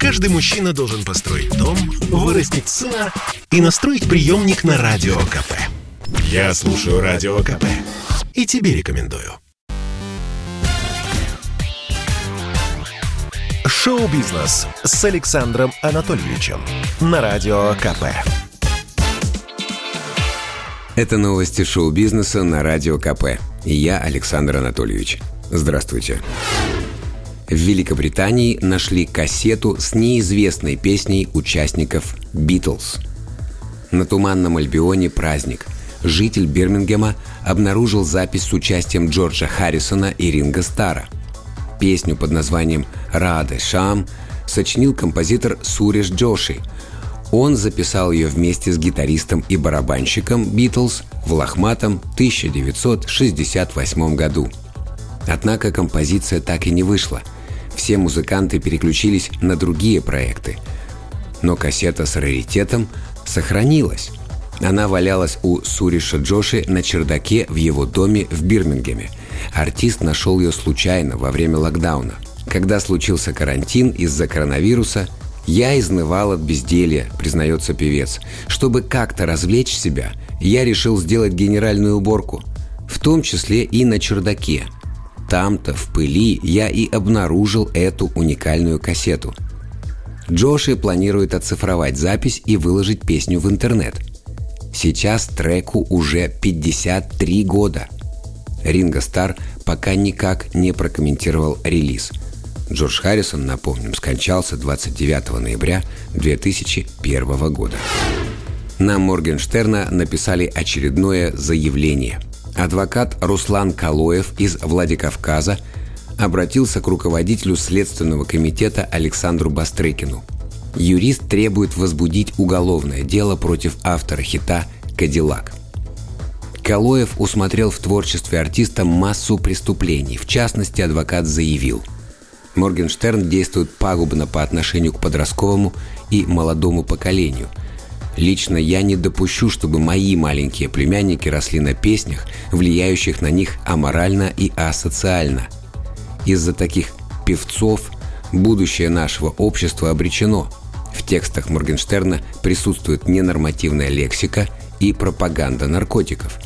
Каждый мужчина должен построить дом, вырастить сына и настроить приемник на Радио КП. Я слушаю Радио КП и тебе рекомендую. Шоу-бизнес с Александром Анатольевичем на Радио КП. Это новости шоу-бизнеса на Радио КП. И я Александр Анатольевич. Здравствуйте. В Великобритании нашли кассету с неизвестной песней участников «Битлз». На Туманном Альбионе праздник. Житель Бирмингема обнаружил запись с участием Джорджа Харрисона и Ринга Стара. Песню под названием «Раде Шам» сочинил композитор Суриш Джоши. Он записал ее вместе с гитаристом и барабанщиком «Битлз» в лохматом 1968 году. Однако композиция так и не вышла – все музыканты переключились на другие проекты. Но кассета с раритетом сохранилась. Она валялась у Суриша Джоши на чердаке в его доме в Бирмингеме. Артист нашел ее случайно во время локдауна. Когда случился карантин из-за коронавируса, я изнывал от безделья, признается певец. Чтобы как-то развлечь себя, я решил сделать генеральную уборку, в том числе и на чердаке – там-то, в пыли, я и обнаружил эту уникальную кассету. Джоши планирует оцифровать запись и выложить песню в интернет. Сейчас треку уже 53 года. Ринго Стар пока никак не прокомментировал релиз. Джордж Харрисон, напомним, скончался 29 ноября 2001 года. На Моргенштерна написали очередное заявление – Адвокат Руслан Калоев из Владикавказа обратился к руководителю Следственного комитета Александру Бастрыкину. Юрист требует возбудить уголовное дело против автора хита «Кадиллак». Калоев усмотрел в творчестве артиста массу преступлений. В частности, адвокат заявил – Моргенштерн действует пагубно по отношению к подростковому и молодому поколению – Лично я не допущу, чтобы мои маленькие племянники росли на песнях, влияющих на них аморально и асоциально. Из-за таких певцов будущее нашего общества обречено. В текстах Моргенштерна присутствует ненормативная лексика и пропаганда наркотиков.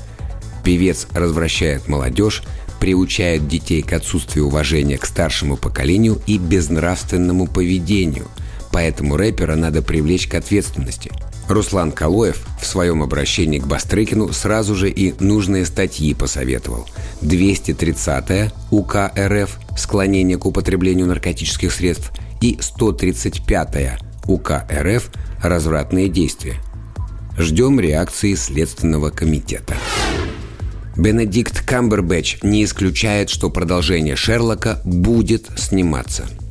Певец развращает молодежь, приучает детей к отсутствию уважения к старшему поколению и безнравственному поведению. Поэтому рэпера надо привлечь к ответственности – Руслан Калоев в своем обращении к Бастрыкину сразу же и нужные статьи посоветовал. 230-я УК РФ «Склонение к употреблению наркотических средств» и 135-я УК РФ «Развратные действия». Ждем реакции Следственного комитета. Бенедикт Камбербэтч не исключает, что продолжение Шерлока будет сниматься –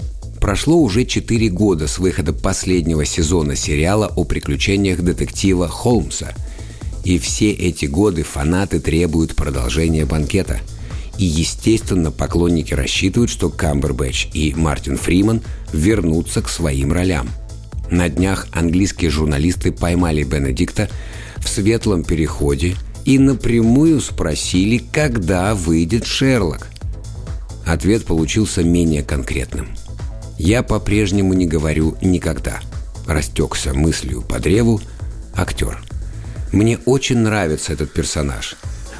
Прошло уже 4 года с выхода последнего сезона сериала о приключениях детектива Холмса. И все эти годы фанаты требуют продолжения банкета. И, естественно, поклонники рассчитывают, что Камбербэтч и Мартин Фриман вернутся к своим ролям. На днях английские журналисты поймали Бенедикта в светлом переходе и напрямую спросили, когда выйдет Шерлок. Ответ получился менее конкретным – я по-прежнему не говорю «никогда». Растекся мыслью по древу актер. Мне очень нравится этот персонаж.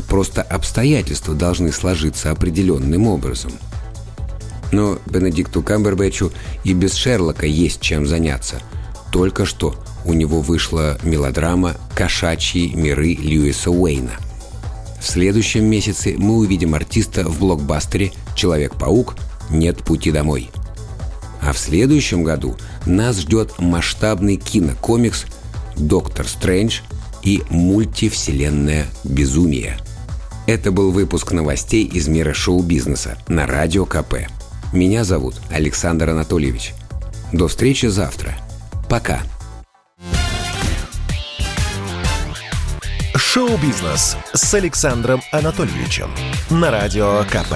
Просто обстоятельства должны сложиться определенным образом. Но Бенедикту Камбербэтчу и без Шерлока есть чем заняться. Только что у него вышла мелодрама «Кошачьи миры Льюиса Уэйна». В следующем месяце мы увидим артиста в блокбастере «Человек-паук. Нет пути домой». А в следующем году нас ждет масштабный кинокомикс «Доктор Стрэндж» и мультивселенная «Безумие». Это был выпуск новостей из мира шоу-бизнеса на Радио КП. Меня зовут Александр Анатольевич. До встречи завтра. Пока. Шоу-бизнес с Александром Анатольевичем на Радио КП.